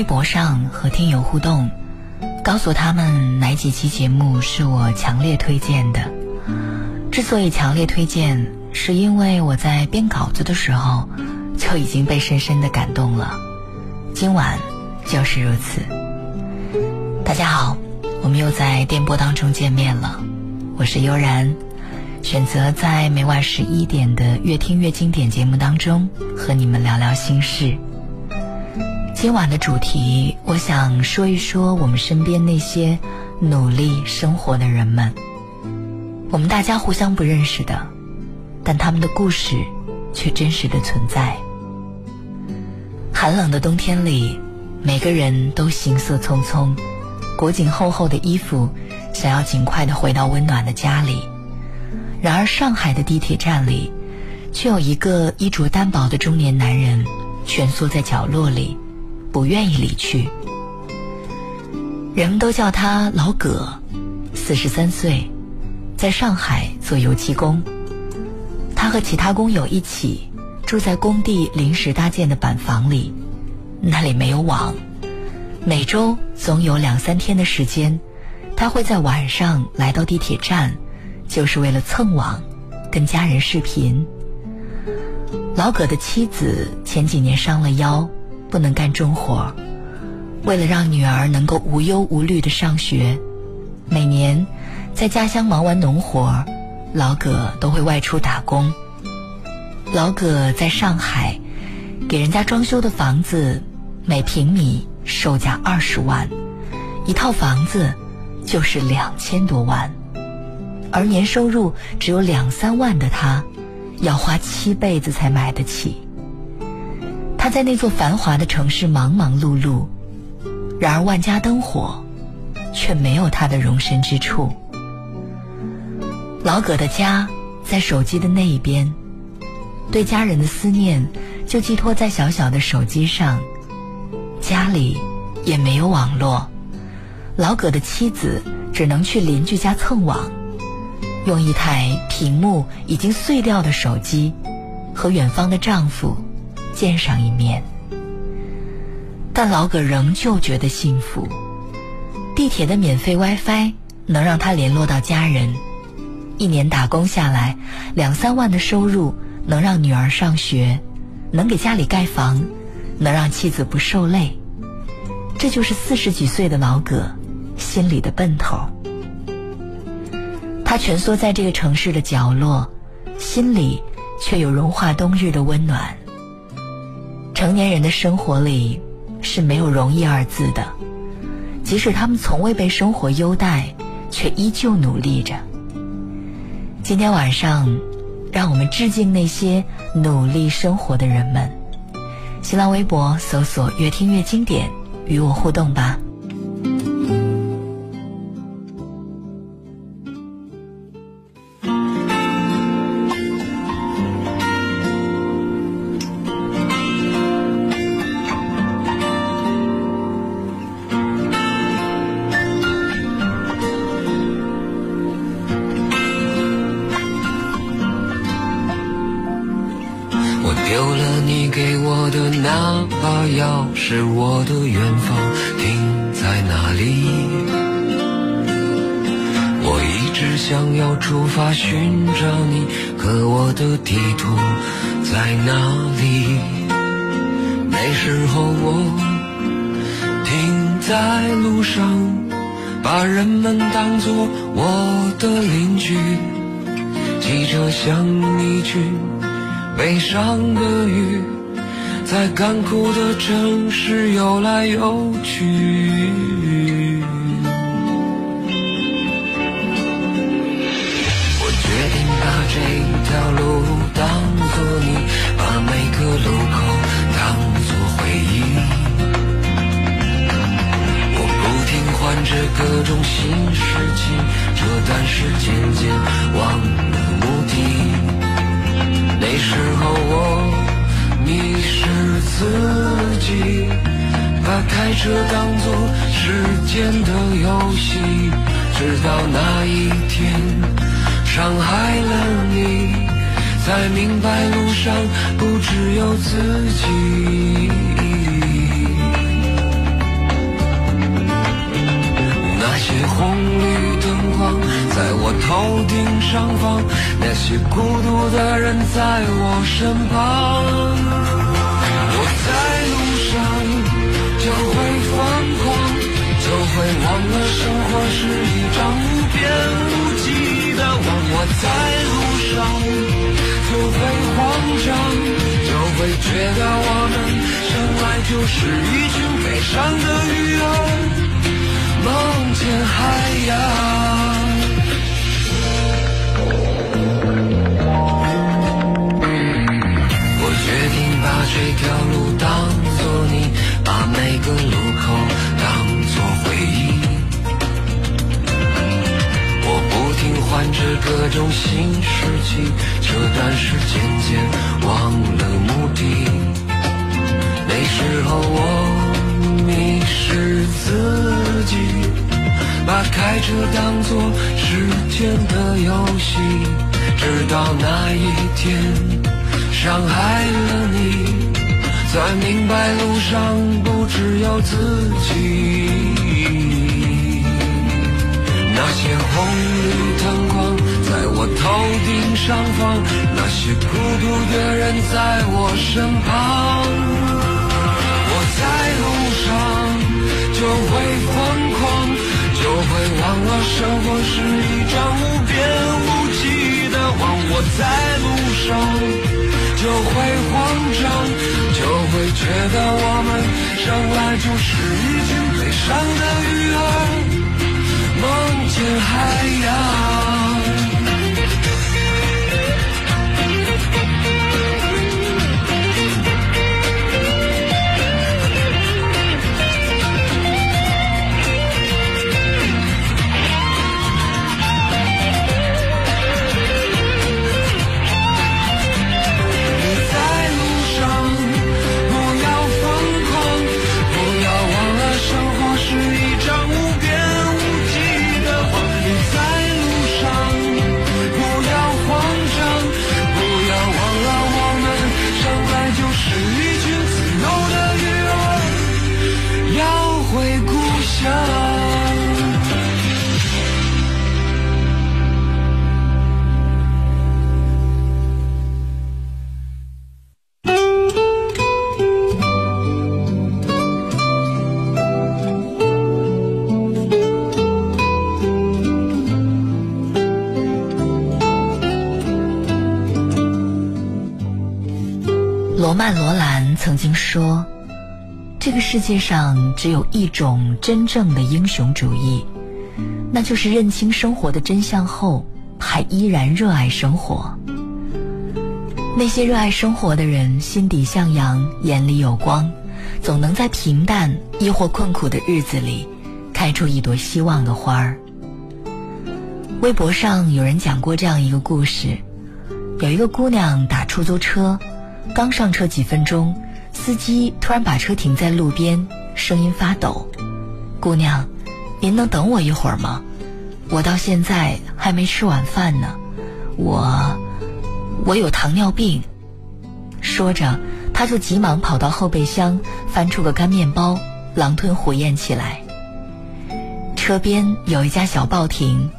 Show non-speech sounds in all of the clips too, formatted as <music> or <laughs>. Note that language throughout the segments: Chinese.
微博上和听友互动，告诉他们哪几期节目是我强烈推荐的。之所以强烈推荐，是因为我在编稿子的时候就已经被深深的感动了。今晚就是如此。大家好，我们又在电波当中见面了，我是悠然，选择在每晚十一点的越听越经典节目当中和你们聊聊心事。今晚的主题，我想说一说我们身边那些努力生活的人们。我们大家互相不认识的，但他们的故事却真实的存在。寒冷的冬天里，每个人都行色匆匆，裹紧厚厚的衣服，想要尽快的回到温暖的家里。然而，上海的地铁站里，却有一个衣着单薄的中年男人，蜷缩在角落里。不愿意离去，人们都叫他老葛，四十三岁，在上海做油漆工。他和其他工友一起住在工地临时搭建的板房里，那里没有网。每周总有两三天的时间，他会在晚上来到地铁站，就是为了蹭网，跟家人视频。老葛的妻子前几年伤了腰。不能干重活，为了让女儿能够无忧无虑的上学，每年在家乡忙完农活，老葛都会外出打工。老葛在上海给人家装修的房子，每平米售价二十万，一套房子就是两千多万，而年收入只有两三万的他，要花七辈子才买得起。他在那座繁华的城市忙忙碌碌，然而万家灯火，却没有他的容身之处。老葛的家在手机的那一边，对家人的思念就寄托在小小的手机上。家里也没有网络，老葛的妻子只能去邻居家蹭网，用一台屏幕已经碎掉的手机，和远方的丈夫。见上一面，但老葛仍旧觉得幸福。地铁的免费 WiFi 能让他联络到家人，一年打工下来两三万的收入能让女儿上学，能给家里盖房，能让妻子不受累。这就是四十几岁的老葛心里的奔头。他蜷缩在这个城市的角落，心里却有融化冬日的温暖。成年人的生活里是没有容易二字的，即使他们从未被生活优待，却依旧努力着。今天晚上，让我们致敬那些努力生活的人们。新浪微博搜索“越听越经典”，与我互动吧。在路上，把人们当作我的邻居。汽车像一群悲伤的雨，在干枯的城市游来游去。我决定把这条路当作你，把每个路口着各种新事情，这但是渐渐忘了目的。那时候我迷失自己，把开车当作时间的游戏，直到那一天。伤害了你，才明白路上不只有自己。红绿灯光在我头顶上方，那些孤独的人在我身旁。我在路上就会疯狂，就会忘了生活是一张无边无际的网。我在路上就会慌张，就会觉得我们生来就是一群悲伤的鱼儿，梦见海洋。我决定把这条路当作你，把每个路口当作回忆。我不停换着各种新事情，这段时渐渐忘了目的。那时候我迷失自己，己把开车当作时间的游戏，直到那一天伤害了你，才明白路上不只有自己。那些红绿灯光在我头顶上方，那些孤独的人在我身旁。我在路上就会，会忘了生活是一张无边无际的网。我在路上就会慌张，就会觉得我们生来就是一群悲伤的鱼儿。梦见海洋。界上只有一种真正的英雄主义，那就是认清生活的真相后，还依然热爱生活。那些热爱生活的人，心底向阳，眼里有光，总能在平淡亦或困苦的日子里，开出一朵希望的花儿。”微博上有人讲过这样一个故事：有一个姑娘打出租车。刚上车几分钟，司机突然把车停在路边，声音发抖：“姑娘，您能等我一会儿吗？我到现在还没吃晚饭呢，我我有糖尿病。”说着，他就急忙跑到后备箱，翻出个干面包，狼吞虎咽起来。车边有一家小报亭，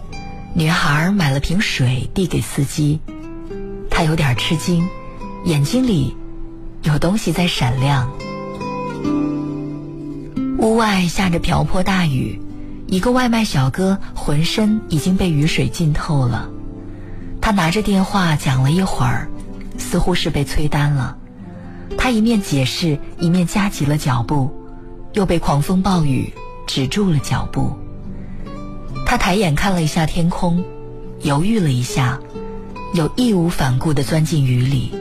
女孩买了瓶水递给司机，他有点吃惊。眼睛里有东西在闪亮。屋外下着瓢泼大雨，一个外卖小哥浑身已经被雨水浸透了。他拿着电话讲了一会儿，似乎是被催单了。他一面解释，一面加急了脚步，又被狂风暴雨止住了脚步。他抬眼看了一下天空，犹豫了一下，又义无反顾地钻进雨里。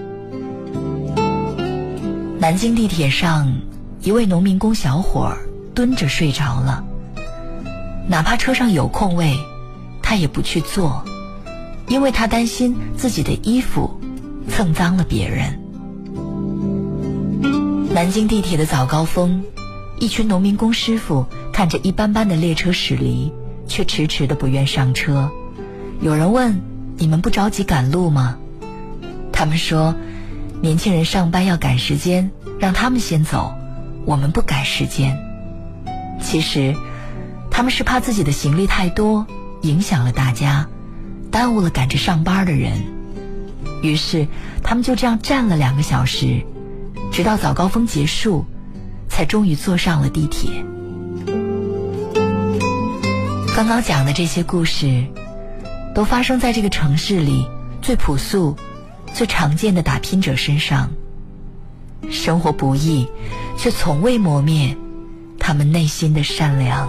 南京地铁上，一位农民工小伙蹲着睡着了。哪怕车上有空位，他也不去坐，因为他担心自己的衣服蹭脏了别人。南京地铁的早高峰，一群农民工师傅看着一班班的列车驶离，却迟迟的不愿上车。有人问：“你们不着急赶路吗？”他们说。年轻人上班要赶时间，让他们先走，我们不赶时间。其实，他们是怕自己的行李太多，影响了大家，耽误了赶着上班的人。于是，他们就这样站了两个小时，直到早高峰结束，才终于坐上了地铁。刚刚讲的这些故事，都发生在这个城市里最朴素。最常见的打拼者身上，生活不易，却从未磨灭他们内心的善良。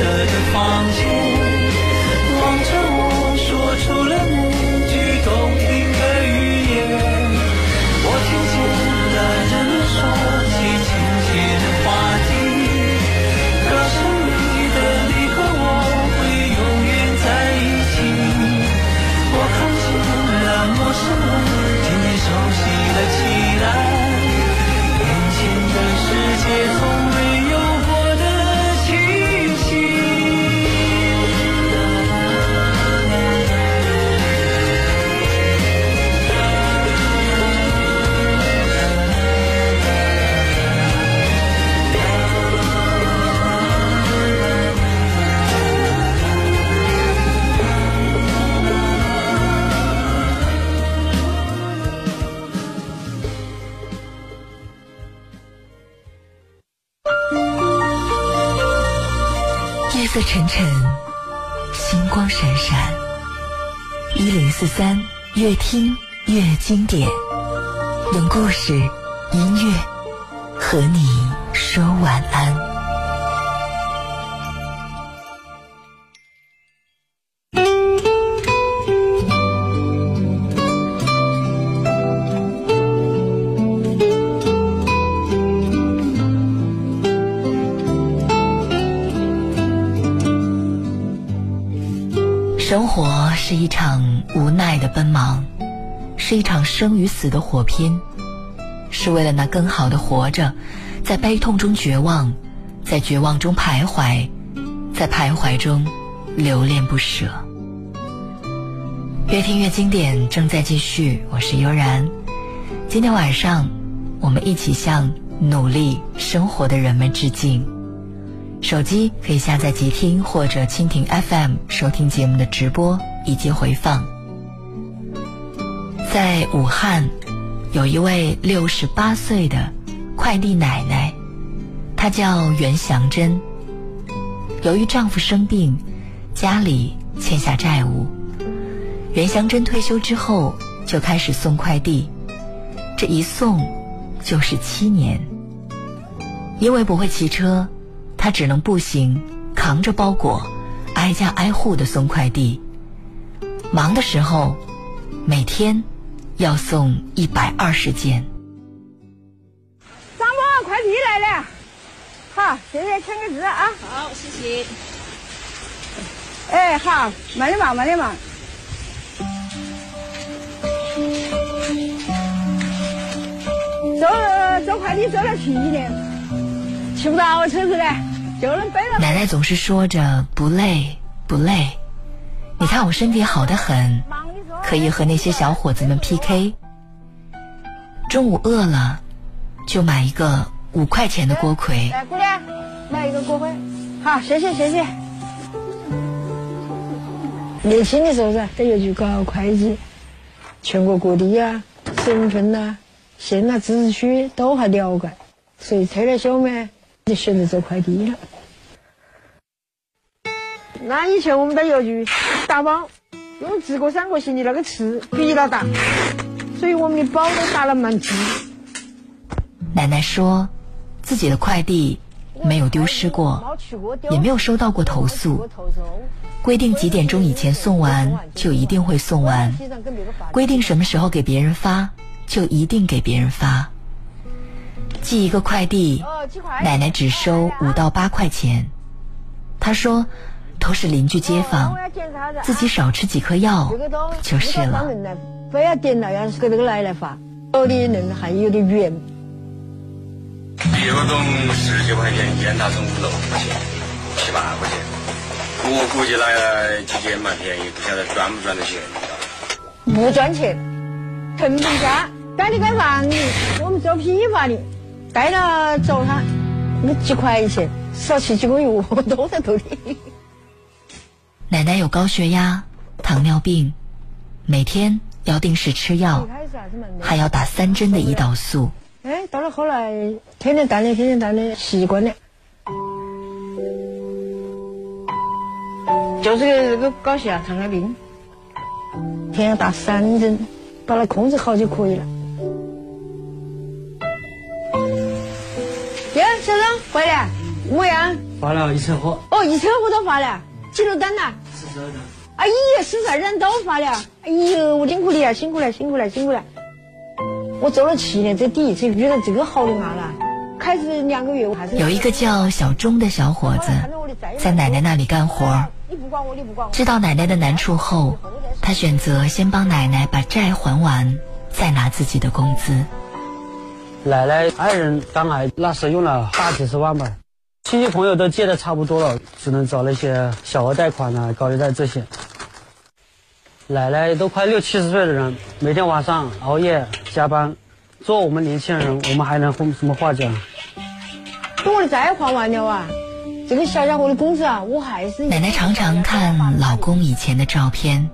Sir 越听越经典，用故事、音乐和你说晚安。生活是一场，是一场生与死的火拼，是为了那更好的活着，在悲痛中绝望，在绝望中徘徊，在徘徊中留恋不舍。越听越经典正在继续，我是悠然。今天晚上，我们一起向努力生活的人们致敬。手机可以下载即听或者蜻蜓 FM 收听节目的直播以及回放。在武汉，有一位六十八岁的快递奶奶，她叫袁祥珍。由于丈夫生病，家里欠下债务，袁祥珍退休之后就开始送快递，这一送就是七年。因为不会骑车。她只能步行，扛着包裹，挨家挨户的送快递。忙的时候，每天要送一百二十件。张波，快递来了，好，现在，签个字啊。好，谢谢。哎，好，慢点忙，慢点忙。走，走快递走了七年，骑不到车子嘞。奶奶总是说着不累不累，你看我身体好的很，可以和那些小伙子们 PK。中午饿了，就买一个五块钱的锅盔。来，姑娘，买一个锅盔。好，谢谢谢谢。年轻的时候噻，在邮局搞会计，全国各地啊、省份呐、县呐、自治区都还了解，所以车来小嘛。就选择做快递了。那以前我们在邮局打包，用直过三角形的那个尺比了打，所以我们的包都打了蛮直。奶奶说，自己的快递没有丢失过，也没有收到过投诉。规定几点钟以前送完，就一定会送完；规定什么时候给别人发，就一定给别人发。寄一个快递，奶奶只收五到八块钱。她说，都是邻居街坊，自己少吃几颗药就是了。非要点了，要是给那个奶奶发，有的人还有点远。一个种十几块钱，见他从五六块钱、七八块钱。我估计那几天蛮便宜，不晓得赚不赚得钱。不赚钱，成本价，该的该让的，我们做批发的。带了走他，那几块钱少吃几个月，我都在头里。奶奶有高血压、糖尿病，每天要定时吃药，还要打三针的胰岛素。哎，到了后来，天天锻炼，天天锻炼，习惯了。就是个这个高血压、糖尿病，天要打三针，把它控制好就可以了。小张回来，么样？发了一车货。哦，一车货都发了，几多单呐？四十二单。哎呀，四十二单都发了。哎呦，我辛苦你啊，辛苦了，辛苦了，辛苦了。我做了七年，这第一次遇到这个好的妈了。开始两个月，我还是有一个叫小钟的小伙子，在奶奶那里干活。你不管我，你不管。知道奶奶的难处后，他选择先帮奶奶把债还完，再拿自己的工资。奶奶爱人肝癌那时用了大几十万吧，亲戚朋友都借的差不多了，只能找那些小额贷款啊、高利贷这些。奶奶都快六七十岁的人，每天晚上熬夜加班，做我们年轻人，我们还能什么话讲？等我的债还完了啊，这个小家伙的工资啊，我还是……奶奶常常看老公以前的照片，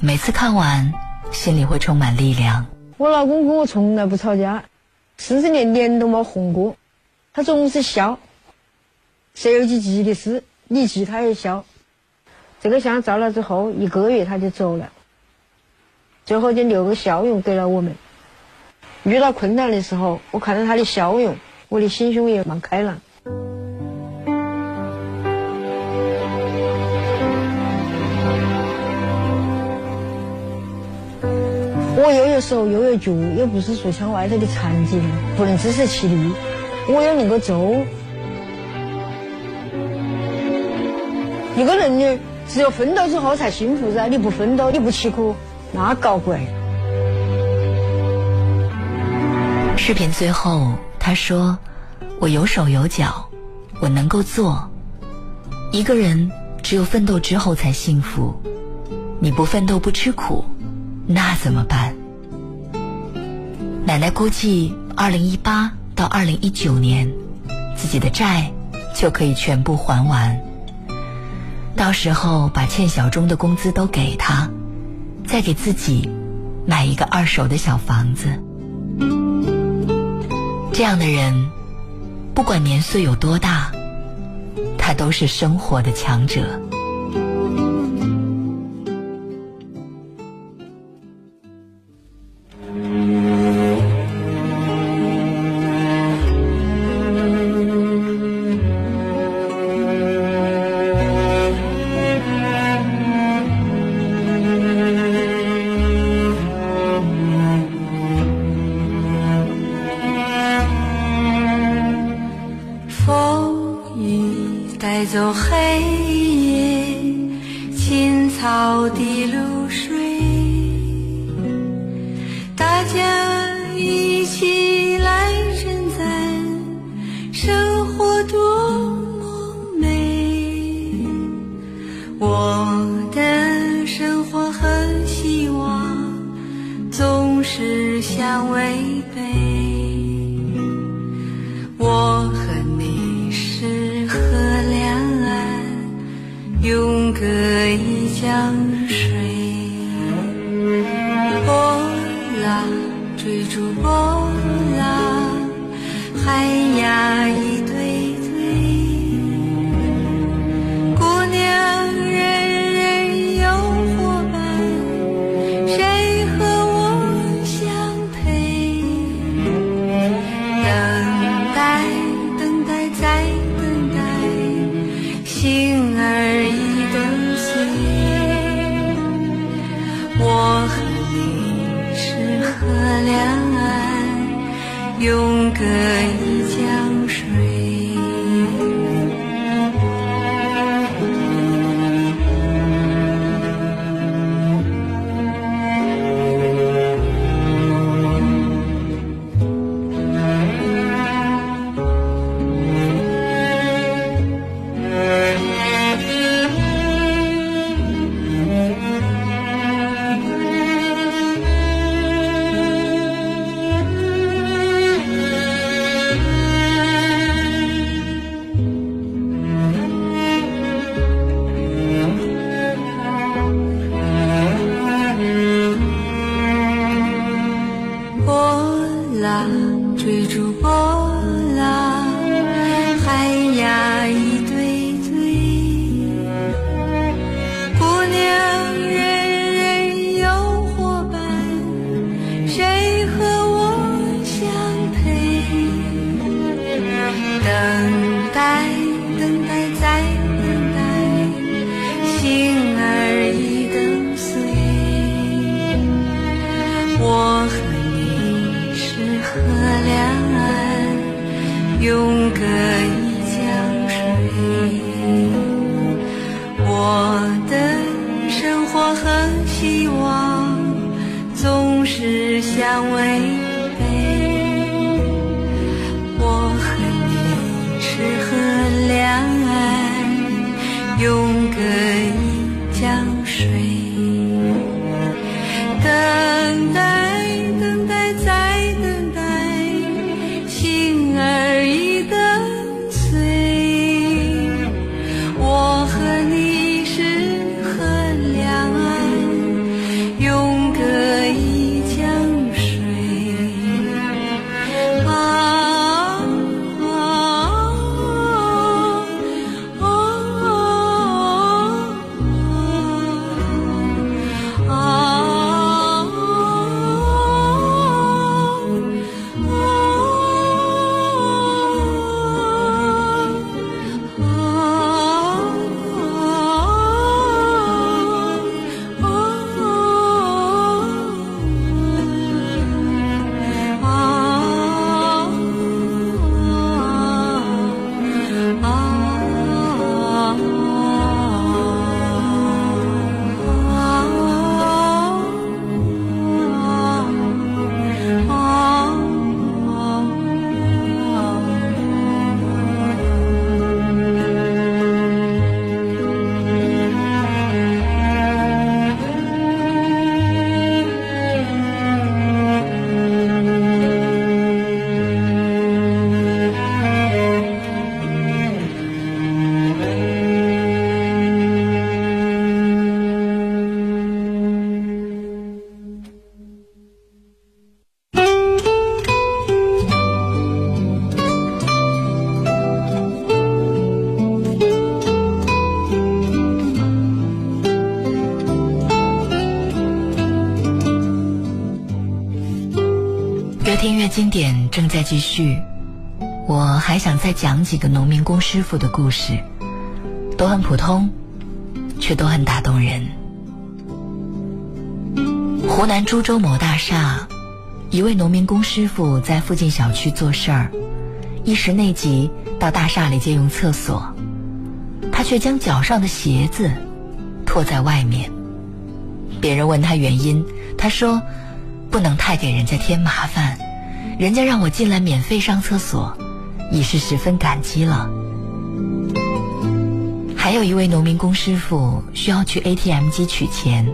每次看完，心里会充满力量。我老公跟我从来不吵架，四十年脸都没红过。他总是笑，石油机急的事，你急他也笑。这个像照了之后一个月他就走了，最后就留个笑容给了我们。遇到困难的时候，我看到他的笑容，我的心胸也蛮开朗。我又有手又有脚，又不是说像外头的残疾人，不能自食其力。我又能够走。一个人呢，只有奋斗之后才幸福噻！你不奋斗，你不吃苦，那搞怪。视频最后，他说：“我有手有脚，我能够做。一个人只有奋斗之后才幸福，你不奋斗不吃苦。”那怎么办？奶奶估计，二零一八到二零一九年，自己的债就可以全部还完。到时候把欠小钟的工资都给他，再给自己买一个二手的小房子。这样的人，不管年岁有多大，他都是生活的强者。追逐波浪，海呀，一对。经典正在继续，我还想再讲几个农民工师傅的故事，都很普通，却都很打动人。湖南株洲某大厦，一位农民工师傅在附近小区做事儿，一时内急到大厦里借用厕所，他却将脚上的鞋子脱在外面。别人问他原因，他说：“不能太给人家添麻烦。”人家让我进来免费上厕所，已是十分感激了。还有一位农民工师傅需要去 ATM 机取钱，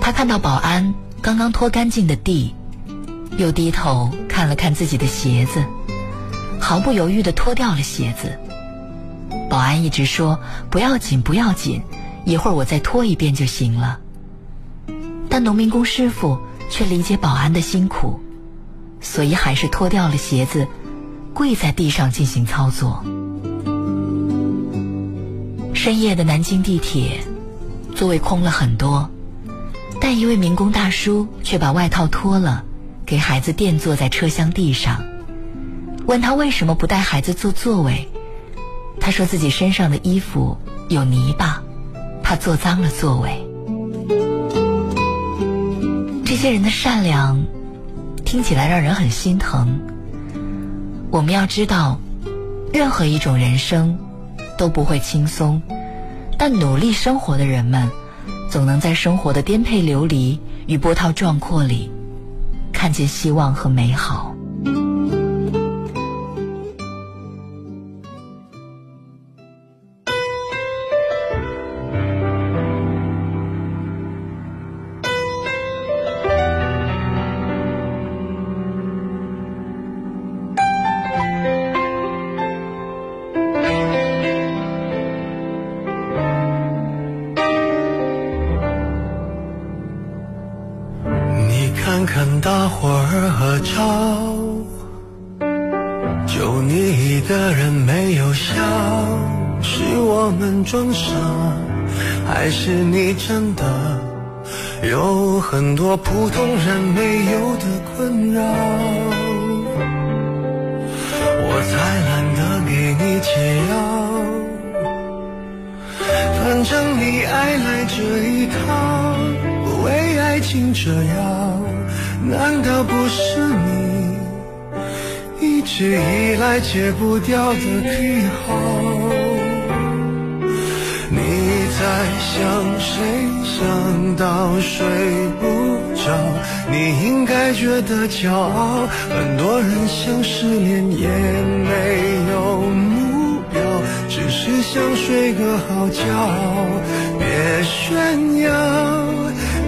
他看到保安刚刚拖干净的地，又低头看了看自己的鞋子，毫不犹豫地脱掉了鞋子。保安一直说不要紧不要紧，一会儿我再脱一遍就行了。但农民工师傅却理解保安的辛苦。所以还是脱掉了鞋子，跪在地上进行操作。深夜的南京地铁，座位空了很多，但一位民工大叔却把外套脱了，给孩子垫坐在车厢地上。问他为什么不带孩子坐座位，他说自己身上的衣服有泥巴，怕坐脏了座位。这些人的善良。听起来让人很心疼。我们要知道，任何一种人生都不会轻松，但努力生活的人们，总能在生活的颠沛流离与波涛壮阔里，看见希望和美好。这样，难道不是你一直以来戒不掉的癖好？你在想谁想到睡不着，你应该觉得骄傲。很多人想失恋也没有目标，只是想睡个好觉。别炫耀，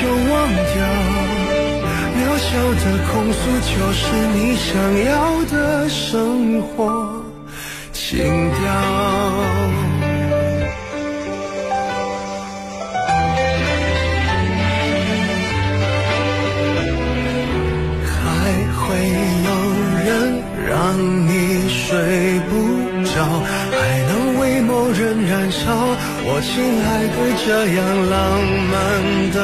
就忘掉。渺小的控诉，就是你想要的生活。情调，还会有人让你睡不着，还能为某人燃烧。我亲爱的，这样浪漫的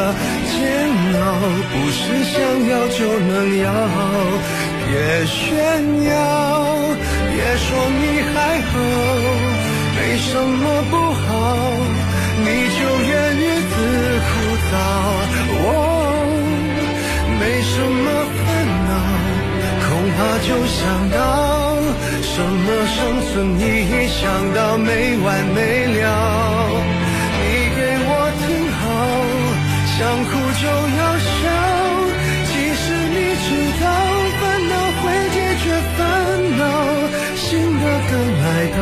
煎熬，不是想要就能要，别炫耀。别说你还好，没什么不好，你就怨日子枯燥。哦，没什么烦恼，恐怕就想到什么生存意义，想到没完没了。你给我听好，想来到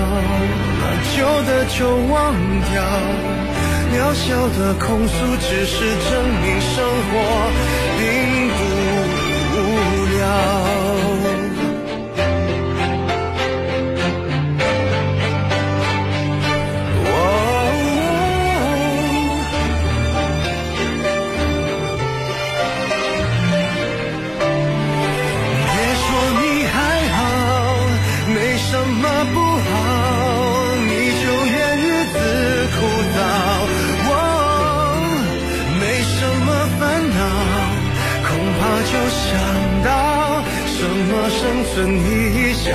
那旧的就忘掉渺小的控诉只是证明生活并不无聊。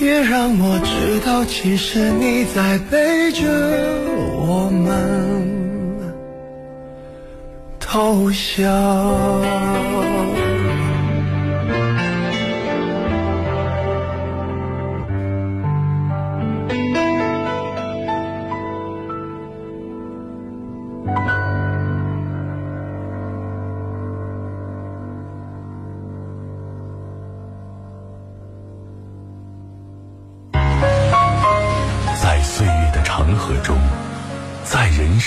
别让我知道，其实你在背着我们偷笑。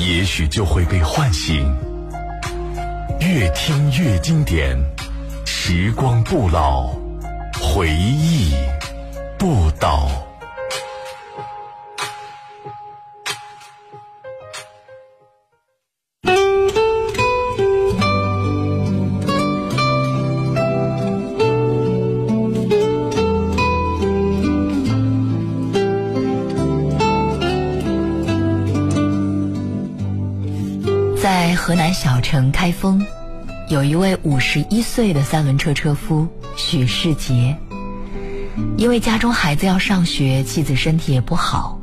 也许就会被唤醒，越听越经典，时光不老，回忆不倒。小城开封，有一位五十一岁的三轮车车夫许世杰。因为家中孩子要上学，妻子身体也不好，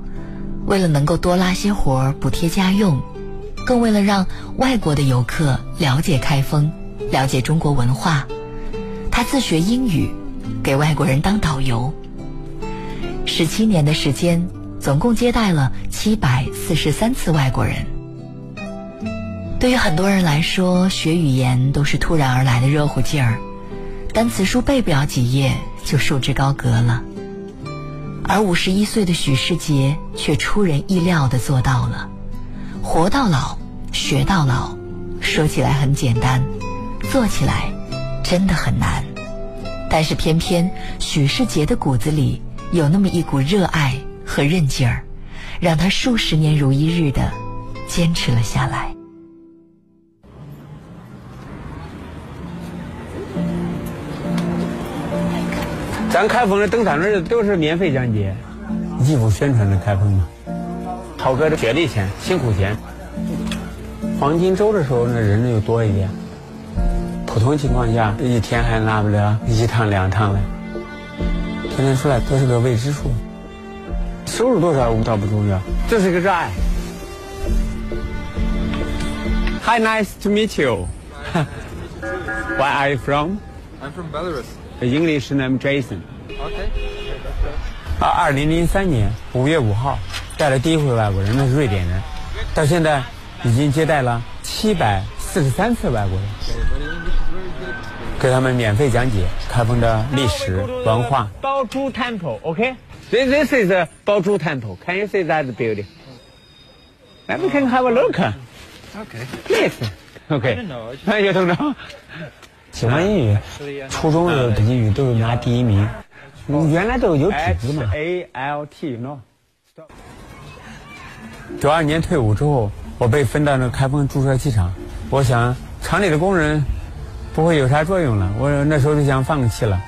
为了能够多拉些活儿补贴家用，更为了让外国的游客了解开封、了解中国文化，他自学英语，给外国人当导游。十七年的时间，总共接待了七百四十三次外国人。对于很多人来说，学语言都是突然而来的热乎劲儿，单词书背不了几页就束之高阁了。而五十一岁的许世杰却出人意料地做到了，活到老，学到老。说起来很简单，做起来真的很难。但是偏偏许世杰的骨子里有那么一股热爱和韧劲儿，让他数十年如一日地坚持了下来。咱开封的登山轮都是免费讲解，义务宣传的开封嘛。涛哥的血泪钱、辛苦钱。黄金周的时候，那人就多一点。普通情况下，一天还拿不了一趟两趟嘞。天天出来都是个未知数。收入多少倒不重要，这是个热爱。Hi, nice to meet you. <laughs> Where are you from? I'm from Belarus. English name Jason。OK。啊，二零零三年五月五号带了第一回外国人，那是瑞典人，到现在已经接待了七百四十三次外国人，给他们免费讲解开封的历史文化。包珠 Temple，OK？This this is a 包珠 Temple。Can you see that building? Let me can have a look. Okay. Yes. Okay. You don't know. 喜欢英语，初中的英语都是拿第一名。原来都有底子嘛。A L T no。九二年退伍之后，我被分到那开封注射器厂。我想厂里的工人不会有啥作用了，我那时候就想放弃了。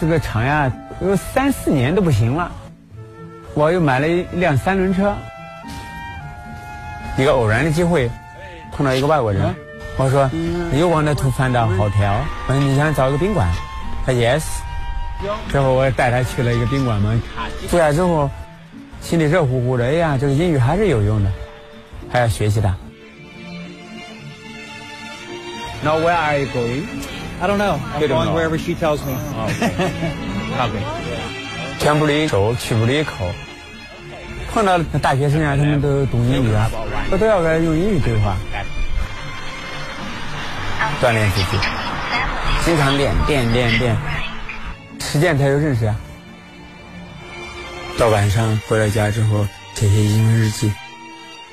这个厂呀，有三四年都不行了。我又买了一辆三轮车。一个偶然的机会，碰到一个外国人。我说，You want to find a hotel？我说你想找一个宾馆？他 Yes。之后我带他去了一个宾馆嘛，住下之后，心里热乎乎的。哎呀，这个英语还是有用的，还要学习的。Now where are you going? I don't know. I'm going wherever she tells me. <laughs> Okay. 填不离手，去不离口。碰到大学生啊，他们都懂英语啊，我都要跟用英语对话，锻炼自己，经常练练练练，实践才有认识啊。到晚上回到家之后，写写英文日记。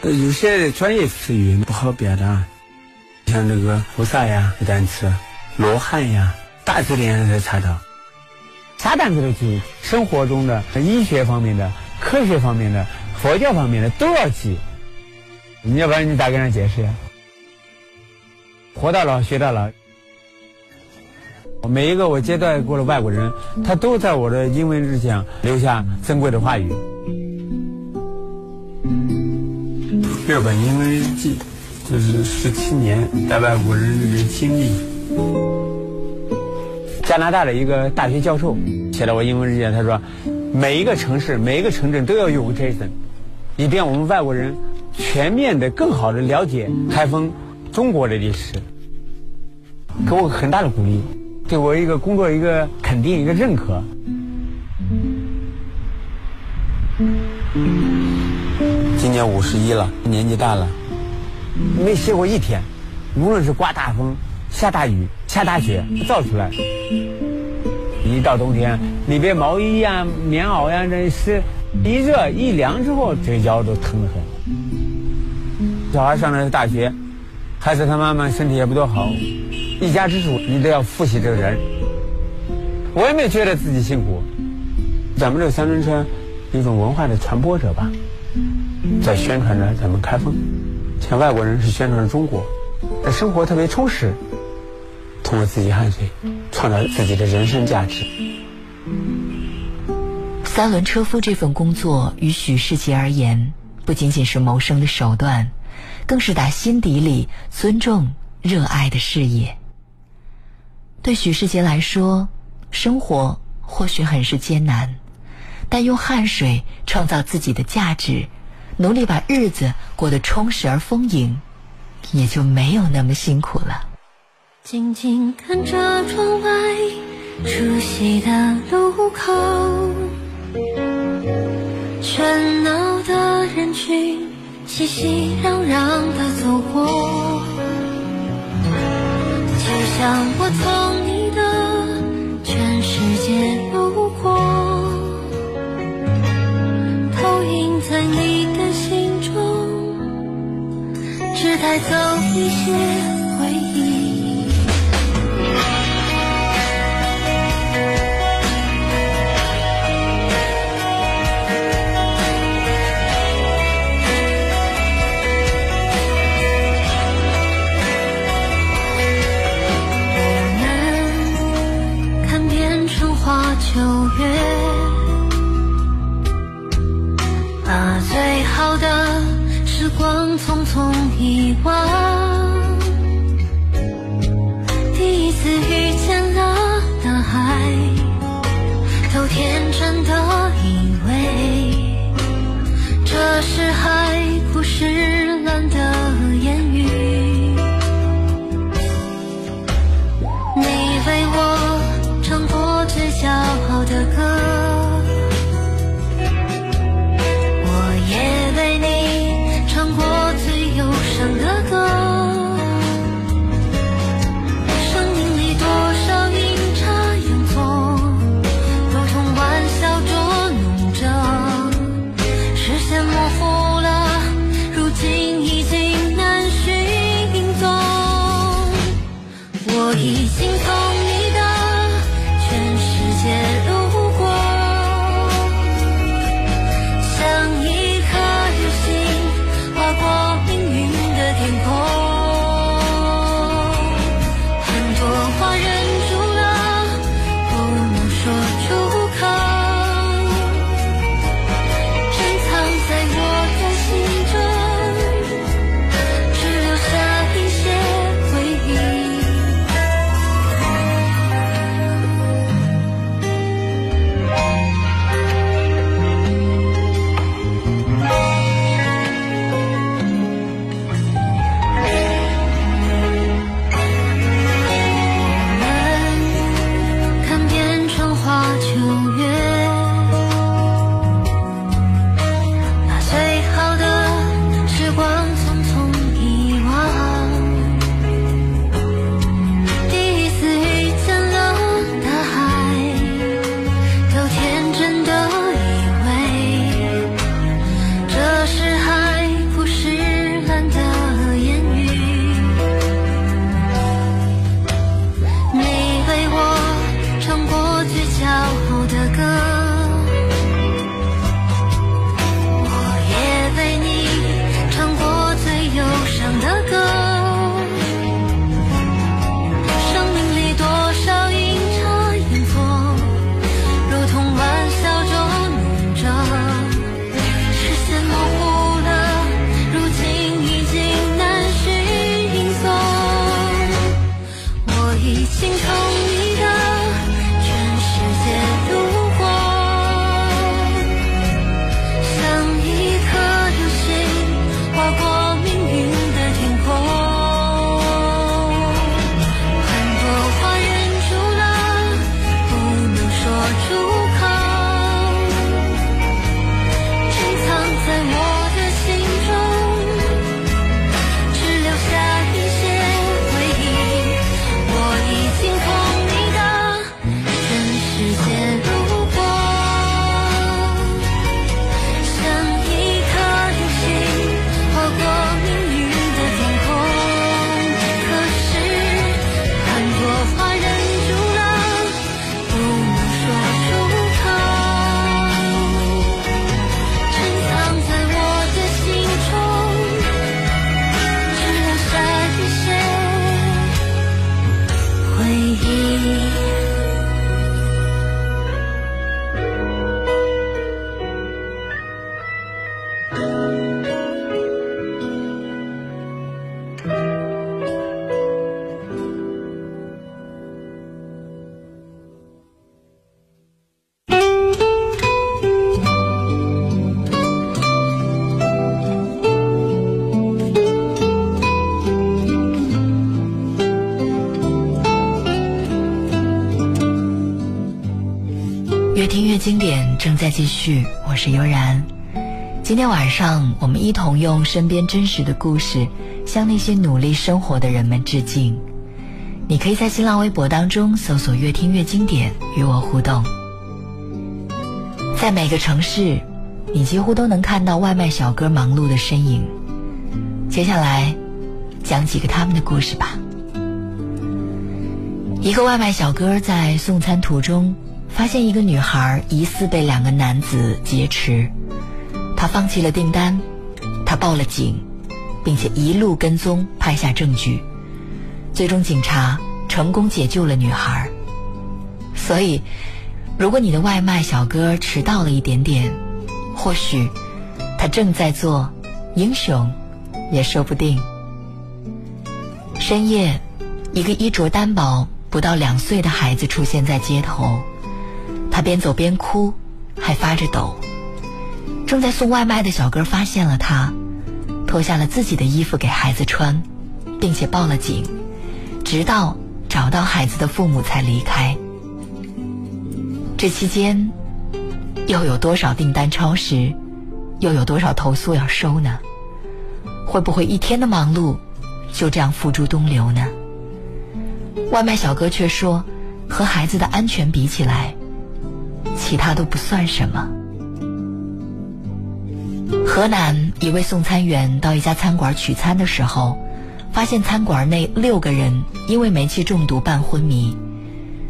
呃，有些专业词语不好表达，像这个菩萨呀的单词，罗汉呀，大字典上才查到。啥单词都记，生活中的、医学方面的、科学方面的、佛教方面的都要记。你要不然你咋跟人解释呀？活到老学到老。每一个我接待过的外国人，他都在我的英文日记上留下珍贵的话语。日本英文日记，这是十七年在外国人里面经历。加拿大的一个大学教授写到我英文日记，他说，每一个城市、每一个城镇都要用 Jason，以便我们外国人全面的、更好的了解开封中国的历史，给我很大的鼓励，对我一个工作一个肯定、一个认可。今年五十一了，年纪大了，没歇过一天，无论是刮大风、下大雨、下大雪，造出来。一到冬天，里边毛衣呀、棉袄呀，这是一热一凉之后，这腰都疼得很。小孩上的是大学，孩子他妈妈身体也不多好，一家之主你都要负起这个人。我也没觉得自己辛苦，咱们这三轮车，一种文化的传播者吧。在宣传着咱们开封，像外国人是宣传着中国，的生活特别充实，通过自己汗水创造自己的人生价值。三轮车夫这份工作与许世杰而言，不仅仅是谋生的手段，更是打心底里尊重、热爱的事业。对许世杰来说，生活或许很是艰难，但用汗水创造自己的价值。努力把日子过得充实而丰盈，也就没有那么辛苦了。静静看着窗外熟悉的路口，喧闹的人群熙熙攘攘的走过，就像我从你的全世界路过，投影在你的心中，只。带走一些遗忘，第一次遇见了大海，都天真的以为这是海枯石经典正在继续，我是悠然。今天晚上，我们一同用身边真实的故事，向那些努力生活的人们致敬。你可以在新浪微博当中搜索“越听越经典”，与我互动。在每个城市，你几乎都能看到外卖小哥忙碌的身影。接下来，讲几个他们的故事吧。一个外卖小哥在送餐途中。发现一个女孩疑似被两个男子劫持，他放弃了订单，他报了警，并且一路跟踪拍下证据，最终警察成功解救了女孩。所以，如果你的外卖小哥迟到了一点点，或许他正在做英雄，也说不定。深夜，一个衣着单薄、不到两岁的孩子出现在街头。他边走边哭，还发着抖。正在送外卖的小哥发现了他，脱下了自己的衣服给孩子穿，并且报了警，直到找到孩子的父母才离开。这期间，又有多少订单超时，又有多少投诉要收呢？会不会一天的忙碌就这样付诸东流呢？外卖小哥却说，和孩子的安全比起来。其他都不算什么。河南一位送餐员到一家餐馆取餐的时候，发现餐馆内六个人因为煤气中毒半昏迷。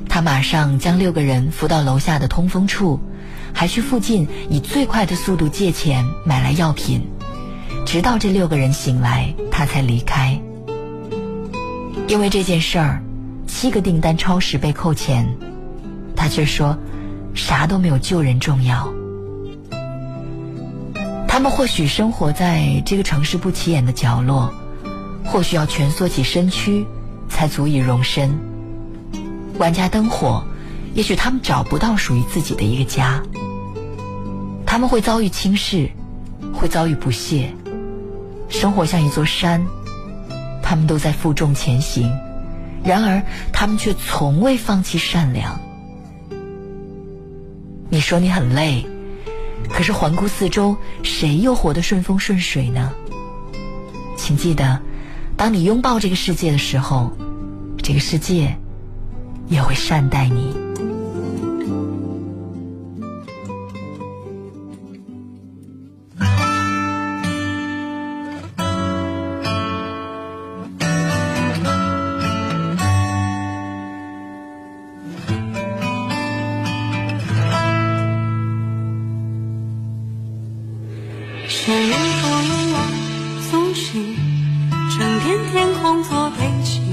他马上将六个人扶到楼下的通风处，还去附近以最快的速度借钱买来药品，直到这六个人醒来，他才离开。因为这件事儿，七个订单超时被扣钱，他却说。啥都没有救人重要。他们或许生活在这个城市不起眼的角落，或许要蜷缩起身躯才足以容身。万家灯火，也许他们找不到属于自己的一个家。他们会遭遇轻视，会遭遇不屑。生活像一座山，他们都在负重前行，然而他们却从未放弃善良。你说你很累，可是环顾四周，谁又活得顺风顺水呢？请记得，当你拥抱这个世界的时候，这个世界也会善待你。片天空作背景。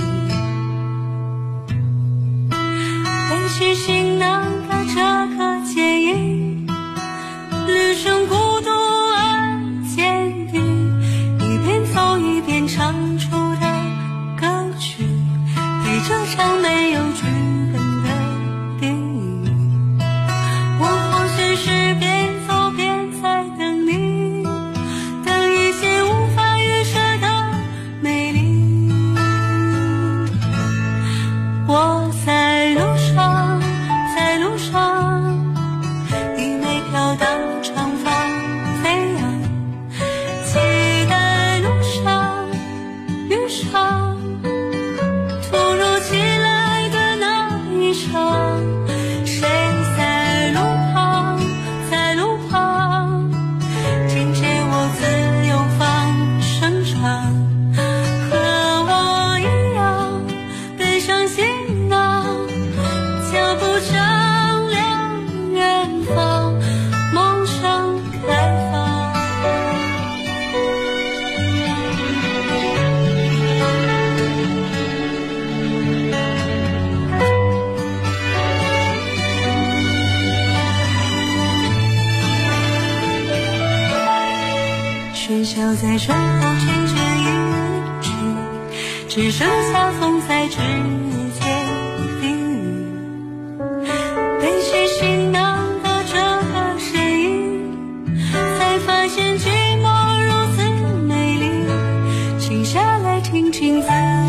现寂寞如此美丽。静下来听听自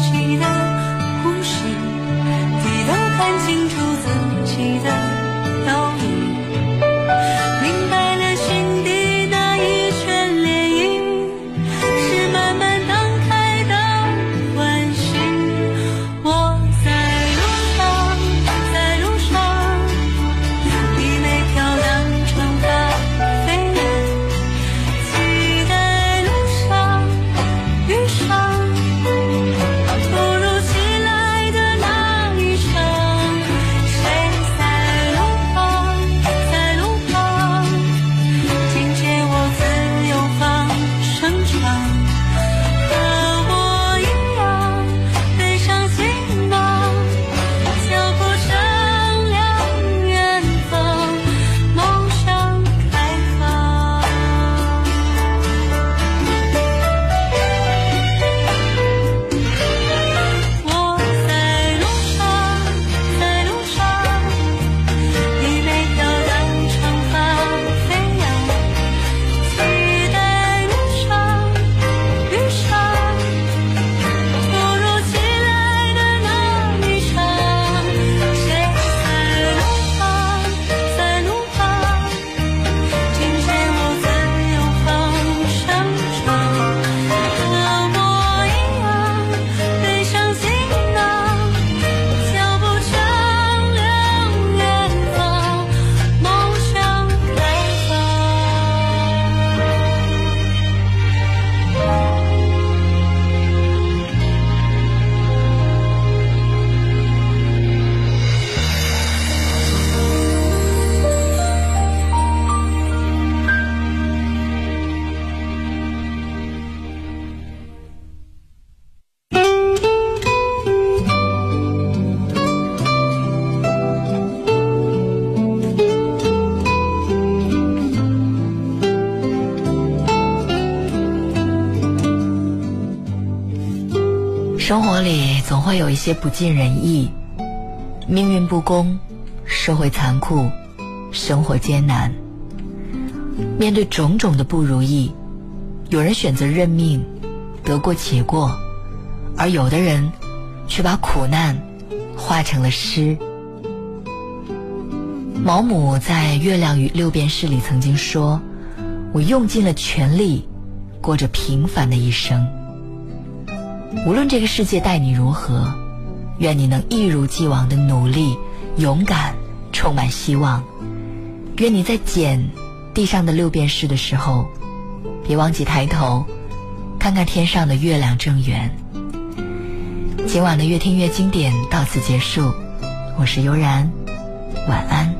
会有一些不尽人意，命运不公，社会残酷，生活艰难。面对种种的不如意，有人选择认命，得过且过，而有的人却把苦难化成了诗。毛姆在《月亮与六便士》里曾经说：“我用尽了全力，过着平凡的一生。”无论这个世界待你如何，愿你能一如既往的努力、勇敢、充满希望。愿你在捡地上的六便士的时候，别忘记抬头，看看天上的月亮正圆。今晚的越听越经典到此结束，我是悠然，晚安。